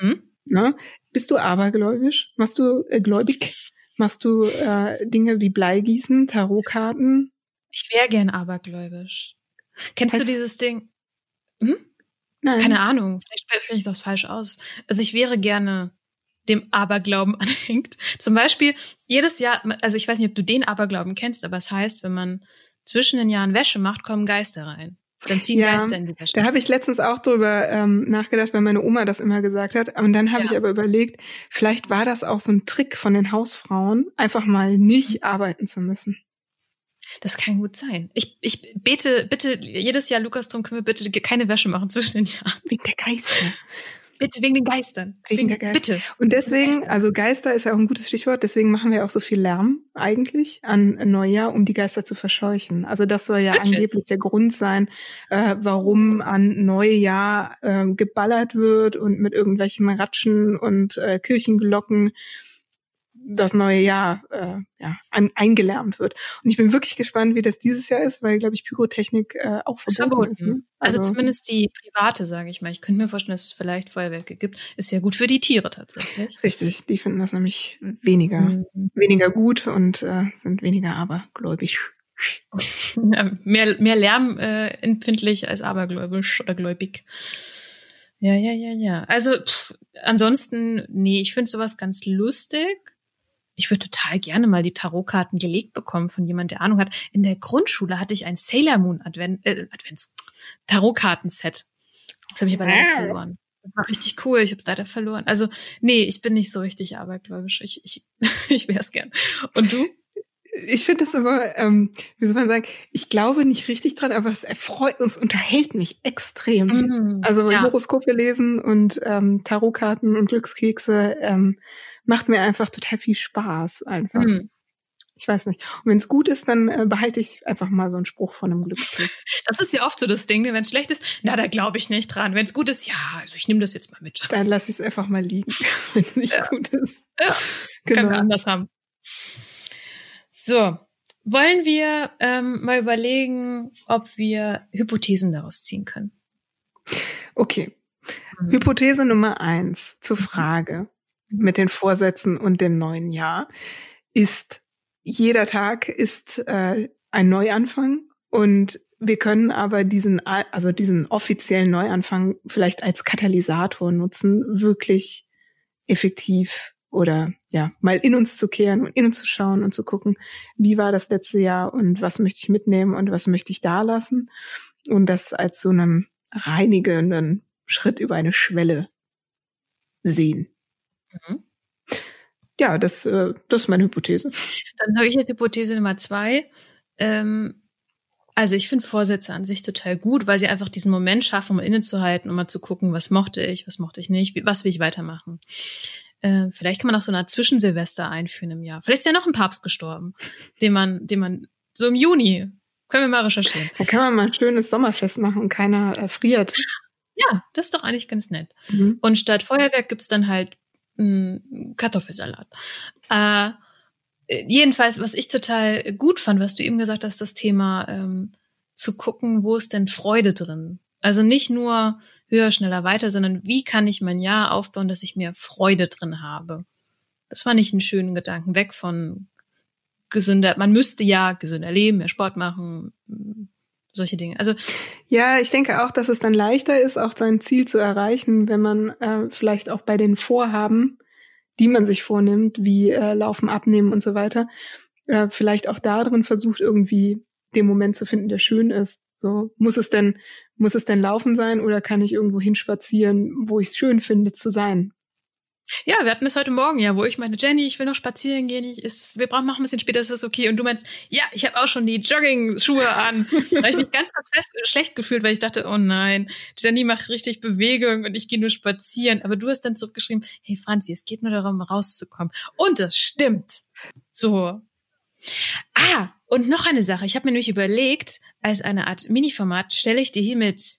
Mhm. Ne? Bist du abergläubisch? Machst du äh, gläubig? Machst du äh, Dinge wie Bleigießen, Tarotkarten? Ich wäre gern abergläubisch. Kennst heißt, du dieses Ding? Hm? Nein. Keine Ahnung. Vielleicht spreche ich das falsch aus. Also ich wäre gerne dem Aberglauben anhängt. Zum Beispiel jedes Jahr, also ich weiß nicht, ob du den Aberglauben kennst, aber es heißt, wenn man zwischen den Jahren Wäsche macht, kommen Geister rein. Dann ziehen ja, Geister in die Wäsche. Da habe ich letztens auch drüber ähm, nachgedacht, weil meine Oma das immer gesagt hat. Und dann habe ja. ich aber überlegt, vielleicht war das auch so ein Trick von den Hausfrauen, einfach mal nicht mhm. arbeiten zu müssen. Das kann gut sein. Ich, ich bete, bitte, jedes Jahr, Lukas, drum können wir bitte keine Wäsche machen zwischen den Jahren. Wegen der Geister. Bitte, wegen den Geistern. Wegen, wegen der Geister. Bitte. Und deswegen, also Geister ist ja auch ein gutes Stichwort, deswegen machen wir auch so viel Lärm eigentlich an Neujahr, um die Geister zu verscheuchen. Also das soll ja Wirklich? angeblich der Grund sein, äh, warum an Neujahr äh, geballert wird und mit irgendwelchen Ratschen und äh, Kirchenglocken das neue Jahr äh, ja, an, eingelärmt wird. Und ich bin wirklich gespannt, wie das dieses Jahr ist, weil, glaube ich, Pyrotechnik äh, auch verboten, verboten. ist. Ne? Also, also, zumindest die private, sage ich mal. Ich könnte mir vorstellen, dass es vielleicht Feuerwerke gibt. Ist ja gut für die Tiere tatsächlich. Richtig, die finden das nämlich weniger, mhm. weniger gut und äh, sind weniger abergläubig. Ja, mehr, mehr Lärm äh, empfindlich als abergläubisch oder gläubig. Ja, ja, ja, ja. Also pff, ansonsten, nee, ich finde sowas ganz lustig ich würde total gerne mal die Tarotkarten gelegt bekommen von jemand, der Ahnung hat. In der Grundschule hatte ich ein Sailor Moon Advent, äh, Advents Tarotkarten-Set. Das habe ich aber leider verloren. Das war richtig cool. Ich habe es leider verloren. Also nee, ich bin nicht so richtig abergläubisch. Ich ich ich wäre es gern. Und du? Ich finde das aber, ähm, wie soll man sagen, ich glaube nicht richtig dran, aber es erfreut uns, unterhält mich extrem. Mm, also ja. Horoskope lesen und ähm, Tarotkarten und Glückskekse ähm, macht mir einfach total viel Spaß einfach. Mhm. Ich weiß nicht. Und wenn es gut ist, dann äh, behalte ich einfach mal so einen Spruch von einem Glückskeks. Das ist ja oft so das Ding, ne? wenn es schlecht ist, na, da glaube ich nicht dran. Wenn es gut ist, ja, also ich nehme das jetzt mal mit. Dann lasse ich es einfach mal liegen, wenn es nicht ja. gut ist. Ja, genau. Können wir anders haben. So, wollen wir ähm, mal überlegen, ob wir Hypothesen daraus ziehen können? Okay. Mhm. Hypothese Nummer eins zur Frage mit den Vorsätzen und dem neuen Jahr ist, jeder Tag ist äh, ein Neuanfang und wir können aber diesen, also diesen offiziellen Neuanfang vielleicht als Katalysator nutzen, wirklich effektiv oder ja, mal in uns zu kehren und in uns zu schauen und zu gucken, wie war das letzte Jahr und was möchte ich mitnehmen und was möchte ich da lassen und das als so einen reinigenden Schritt über eine Schwelle sehen. Mhm. Ja, das, äh, das ist meine Hypothese. Dann sage ich jetzt Hypothese Nummer zwei. Ähm, also ich finde Vorsätze an sich total gut, weil sie einfach diesen Moment schaffen, um innezuhalten, um mal zu gucken, was mochte ich, was mochte ich nicht, was will ich weitermachen. Äh, vielleicht kann man auch so eine Art Zwischensilvester einführen im Jahr. Vielleicht ist ja noch ein Papst gestorben, den man, den man so im Juni können wir mal recherchieren. Da kann man mal ein schönes Sommerfest machen und keiner äh, friert. Ja, das ist doch eigentlich ganz nett. Mhm. Und statt Feuerwerk gibt's dann halt Kartoffelsalat. Äh, Äh, jedenfalls, was ich total gut fand, was du eben gesagt hast, das Thema ähm, zu gucken, wo ist denn Freude drin? Also nicht nur höher, schneller, weiter, sondern wie kann ich mein Jahr aufbauen, dass ich mehr Freude drin habe? Das fand ich einen schönen Gedanken. Weg von gesünder, man müsste ja gesünder leben, mehr Sport machen, solche Dinge. Also ja, ich denke auch, dass es dann leichter ist, auch sein Ziel zu erreichen, wenn man äh, vielleicht auch bei den Vorhaben, die man sich vornimmt, wie äh, Laufen, Abnehmen und so weiter, äh, vielleicht auch darin versucht, irgendwie den Moment zu finden, der schön ist. So muss es denn muss es denn Laufen sein oder kann ich irgendwo hinspazieren, wo ich es schön finde zu sein? Ja, wir hatten es heute Morgen, ja, wo ich meine, Jenny, ich will noch spazieren gehen, ich, ist, wir brauchen machen ein bisschen später, ist das okay? Und du meinst, ja, ich habe auch schon die Jogging-Schuhe an. da habe ich mich ganz kurz fest, schlecht gefühlt, weil ich dachte, oh nein, Jenny macht richtig Bewegung und ich gehe nur spazieren. Aber du hast dann zurückgeschrieben, hey Franzi, es geht nur darum, rauszukommen. Und das stimmt. So. Ah, und noch eine Sache. Ich habe mir nämlich überlegt, als eine Art Mini-Format stelle ich dir hiermit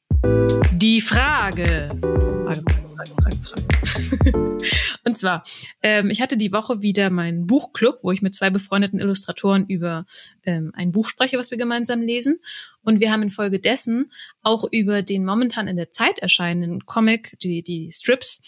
die Frage. Frage, Frage, Frage, Frage. Und zwar, ähm, ich hatte die Woche wieder meinen Buchclub, wo ich mit zwei befreundeten Illustratoren über ähm, ein Buch spreche, was wir gemeinsam lesen. Und wir haben infolgedessen auch über den momentan in der Zeit erscheinenden Comic, die, die Strips,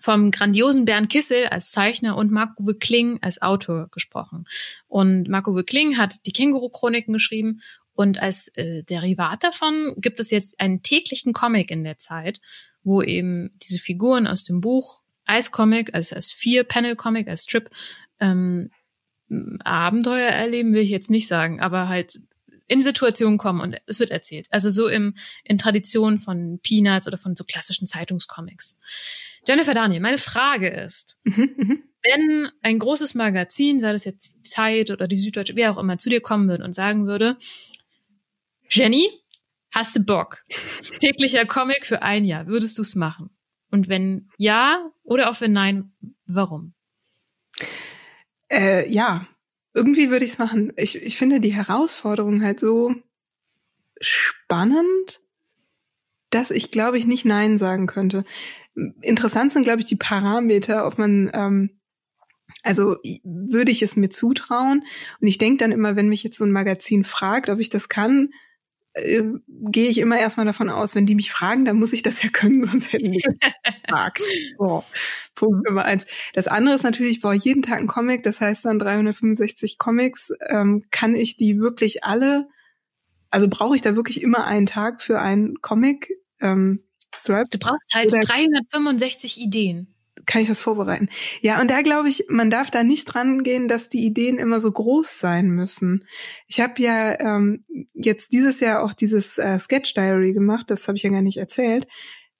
vom grandiosen Bernd Kissel als Zeichner und Marco Kling als Autor gesprochen. Und Marco Kling hat die Känguru-Chroniken geschrieben und als äh, Derivat davon gibt es jetzt einen täglichen Comic in der Zeit, wo eben diese Figuren aus dem Buch als Comic, also als Vier-Panel-Comic, als Strip, ähm, Abenteuer erleben, will ich jetzt nicht sagen, aber halt in Situationen kommen und es wird erzählt. Also so im, in Tradition von Peanuts oder von so klassischen Zeitungscomics. Jennifer Daniel, meine Frage ist, mhm, mhm. wenn ein großes Magazin, sei das jetzt Zeit oder die Süddeutsche, wer auch immer, zu dir kommen würde und sagen würde, Jenny, hast du Bock? Täglicher Comic für ein Jahr. Würdest du es machen? Und wenn ja oder auch wenn nein, warum? Äh, ja, irgendwie würde ich es machen. Ich, ich finde die Herausforderung halt so spannend, dass ich glaube ich nicht Nein sagen könnte. Interessant sind, glaube ich, die Parameter, ob man ähm, also würde ich es mir zutrauen. Und ich denke dann immer, wenn mich jetzt so ein Magazin fragt, ob ich das kann, äh, gehe ich immer erstmal davon aus, wenn die mich fragen, dann muss ich das ja können, sonst hätten die gefragt. Oh, Punkt Nummer eins. Das andere ist natürlich, ich brauche jeden Tag einen Comic, das heißt dann 365 Comics. Ähm, kann ich die wirklich alle, also brauche ich da wirklich immer einen Tag für einen Comic? Ähm, du brauchst halt 365 Ideen kann ich das vorbereiten? Ja, und da glaube ich, man darf da nicht dran gehen, dass die Ideen immer so groß sein müssen. Ich habe ja ähm, jetzt dieses Jahr auch dieses äh, Sketch Diary gemacht, das habe ich ja gar nicht erzählt.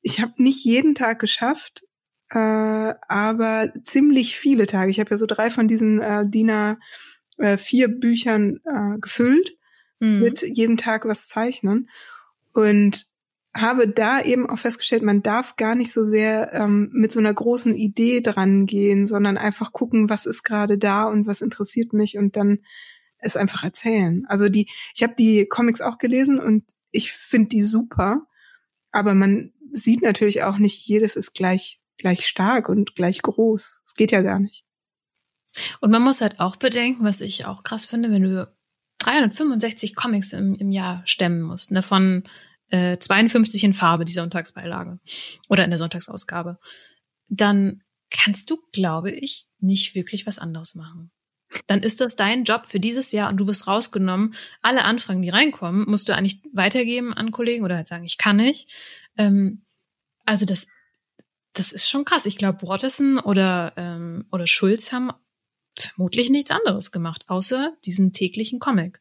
Ich habe nicht jeden Tag geschafft, äh, aber ziemlich viele Tage. Ich habe ja so drei von diesen äh, DIN äh, vier Büchern äh, gefüllt, mhm. mit jedem Tag was zeichnen. Und habe da eben auch festgestellt, man darf gar nicht so sehr ähm, mit so einer großen Idee dran gehen, sondern einfach gucken, was ist gerade da und was interessiert mich und dann es einfach erzählen. Also die, ich habe die Comics auch gelesen und ich finde die super, aber man sieht natürlich auch nicht, jedes ist gleich gleich stark und gleich groß. Es geht ja gar nicht. Und man muss halt auch bedenken, was ich auch krass finde, wenn du 365 Comics im, im Jahr stemmen musst, ne, von äh, 52 in Farbe, die Sonntagsbeilage oder in der Sonntagsausgabe, dann kannst du, glaube ich, nicht wirklich was anderes machen. Dann ist das dein Job für dieses Jahr und du bist rausgenommen. Alle Anfragen, die reinkommen, musst du eigentlich weitergeben an Kollegen oder halt sagen, ich kann nicht. Ähm, also das, das ist schon krass. Ich glaube, Watterson oder, ähm, oder Schulz haben vermutlich nichts anderes gemacht, außer diesen täglichen Comic.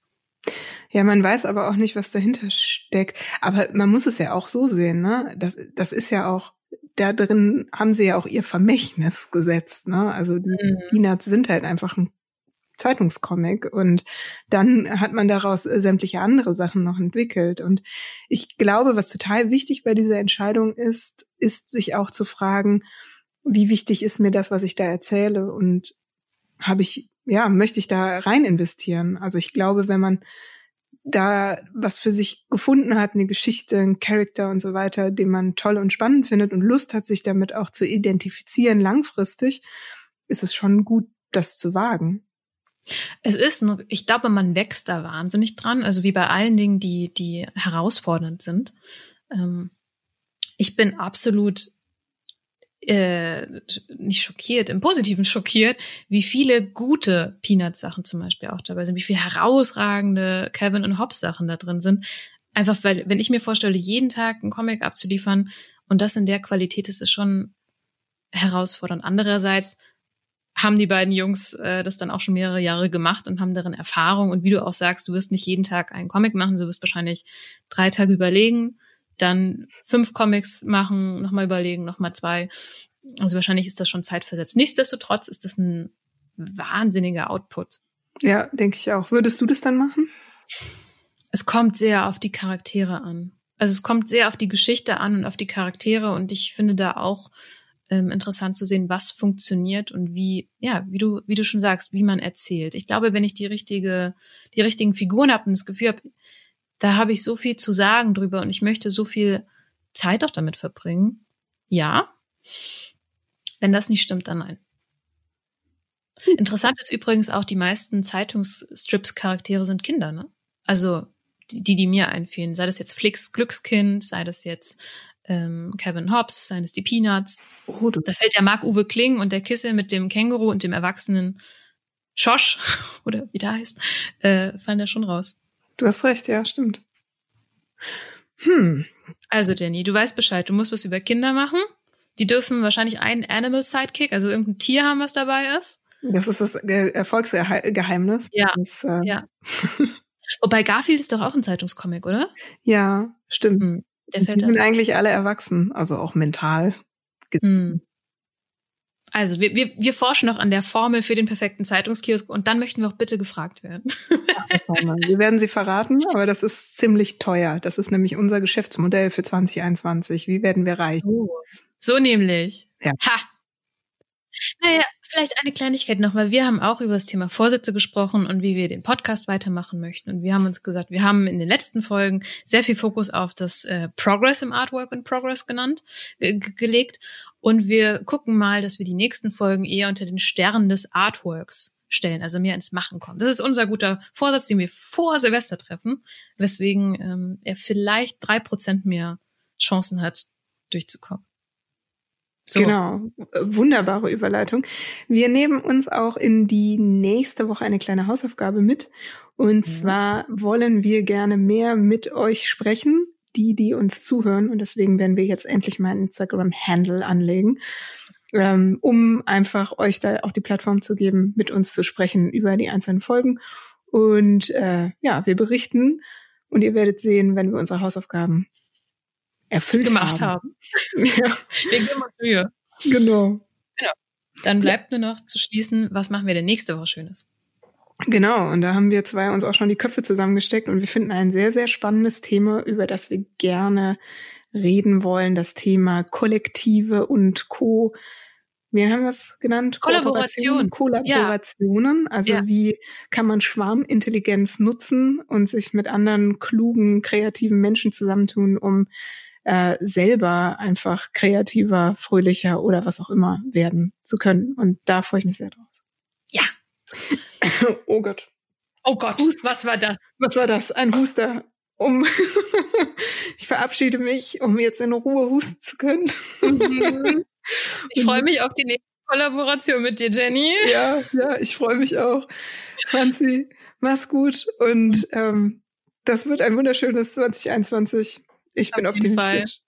Ja, man weiß aber auch nicht, was dahinter steckt. Aber man muss es ja auch so sehen, ne? Das, das ist ja auch, da drin haben sie ja auch ihr Vermächtnis gesetzt, ne? Also die mhm. Peanuts sind halt einfach ein Zeitungscomic und dann hat man daraus sämtliche andere Sachen noch entwickelt. Und ich glaube, was total wichtig bei dieser Entscheidung ist, ist sich auch zu fragen, wie wichtig ist mir das, was ich da erzähle und habe ich, ja, möchte ich da rein investieren? Also ich glaube, wenn man da was für sich gefunden hat, eine Geschichte, ein Charakter und so weiter, den man toll und spannend findet und Lust hat, sich damit auch zu identifizieren langfristig, ist es schon gut, das zu wagen. Es ist, ich glaube, man wächst da wahnsinnig dran. Also wie bei allen Dingen, die, die herausfordernd sind. Ähm, ich bin absolut äh, nicht schockiert, im Positiven schockiert, wie viele gute Peanuts-Sachen zum Beispiel auch dabei sind, wie viele herausragende Calvin und Hobbes-Sachen da drin sind. Einfach weil, wenn ich mir vorstelle, jeden Tag einen Comic abzuliefern und das in der Qualität ist, ist schon herausfordernd. Andererseits haben die beiden Jungs äh, das dann auch schon mehrere Jahre gemacht und haben darin Erfahrung. Und wie du auch sagst, du wirst nicht jeden Tag einen Comic machen, du wirst wahrscheinlich drei Tage überlegen, dann fünf Comics machen, nochmal überlegen, nochmal zwei. Also wahrscheinlich ist das schon zeitversetzt. Nichtsdestotrotz ist das ein wahnsinniger Output. Ja, denke ich auch. Würdest du das dann machen? Es kommt sehr auf die Charaktere an. Also es kommt sehr auf die Geschichte an und auf die Charaktere und ich finde da auch ähm, interessant zu sehen, was funktioniert und wie, ja, wie du, wie du schon sagst, wie man erzählt. Ich glaube, wenn ich die richtige, die richtigen Figuren habe und das Gefühl habe, da habe ich so viel zu sagen drüber und ich möchte so viel Zeit auch damit verbringen. Ja. Wenn das nicht stimmt, dann nein. Interessant ist übrigens auch, die meisten Zeitungsstrips-Charaktere sind Kinder, ne? Also die, die mir einfielen. Sei das jetzt Flix Glückskind, sei das jetzt ähm, Kevin Hobbs, seien es die Peanuts. Oh, da fällt der Marc-Uwe Kling und der Kissel mit dem Känguru und dem erwachsenen Schosch, oder wie der heißt, äh, fallen da schon raus. Du hast recht, ja, stimmt. Hm. Also, Jenny, du weißt Bescheid, du musst was über Kinder machen. Die dürfen wahrscheinlich einen Animal Sidekick, also irgendein Tier haben, was dabei ist. Das ist das Erfolgsgeheimnis. Ja. Das, äh ja. Wobei Garfield ist doch auch ein Zeitungscomic, oder? Ja, stimmt. Hm. Der fällt die sind eigentlich alle erwachsen, also auch mental. Hm. Also wir, wir, wir forschen noch an der Formel für den perfekten Zeitungskiosk und dann möchten wir auch bitte gefragt werden. wir werden sie verraten, aber das ist ziemlich teuer. Das ist nämlich unser Geschäftsmodell für 2021. Wie werden wir reich? So, so nämlich. Ja. Ha. Naja, Vielleicht eine Kleinigkeit noch, weil wir haben auch über das Thema Vorsätze gesprochen und wie wir den Podcast weitermachen möchten. Und wir haben uns gesagt, wir haben in den letzten Folgen sehr viel Fokus auf das äh, Progress im Artwork in Progress genannt, äh, gelegt. Und wir gucken mal, dass wir die nächsten Folgen eher unter den Sternen des Artworks stellen, also mehr ins Machen kommen. Das ist unser guter Vorsatz, den wir vor Silvester treffen, weswegen ähm, er vielleicht drei Prozent mehr Chancen hat, durchzukommen. So. Genau, wunderbare Überleitung. Wir nehmen uns auch in die nächste Woche eine kleine Hausaufgabe mit. Und mhm. zwar wollen wir gerne mehr mit euch sprechen, die, die uns zuhören. Und deswegen werden wir jetzt endlich mal einen Instagram-Handle anlegen, ähm, um einfach euch da auch die Plattform zu geben, mit uns zu sprechen über die einzelnen Folgen. Und äh, ja, wir berichten und ihr werdet sehen, wenn wir unsere Hausaufgaben erfüllt gemacht haben. haben. ja. Wir geben uns Mühe. Genau. Genau. Dann bleibt nur noch zu schließen, was machen wir denn nächste Woche Schönes? Genau, und da haben wir zwei uns auch schon die Köpfe zusammengesteckt und wir finden ein sehr, sehr spannendes Thema, über das wir gerne reden wollen, das Thema Kollektive und Co. Wie haben wir es genannt? Kollaboration. Kollaborationen. Ja. Also ja. wie kann man Schwarmintelligenz nutzen und sich mit anderen klugen, kreativen Menschen zusammentun, um äh, selber einfach kreativer, fröhlicher oder was auch immer werden zu können. Und da freue ich mich sehr drauf. Ja. oh Gott. Oh Gott, Hust. was war das? Was war das? Ein Huster. Um ich verabschiede mich, um jetzt in Ruhe husten zu können. Mhm. Ich freue mich auf die nächste Kollaboration mit dir, Jenny. Ja, ja, ich freue mich auch. Franzi, mach's gut und ähm, das wird ein wunderschönes 2021. Ich auf bin optimistisch.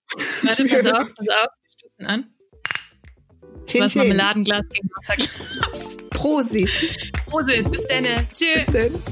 Warte, pass auf, pass auf. Wir stoßen an. Chin, Was Marmeladenglas gegen Wasserglas. Prosit. Prosit. Bis dann. Tschüss. Bis dann.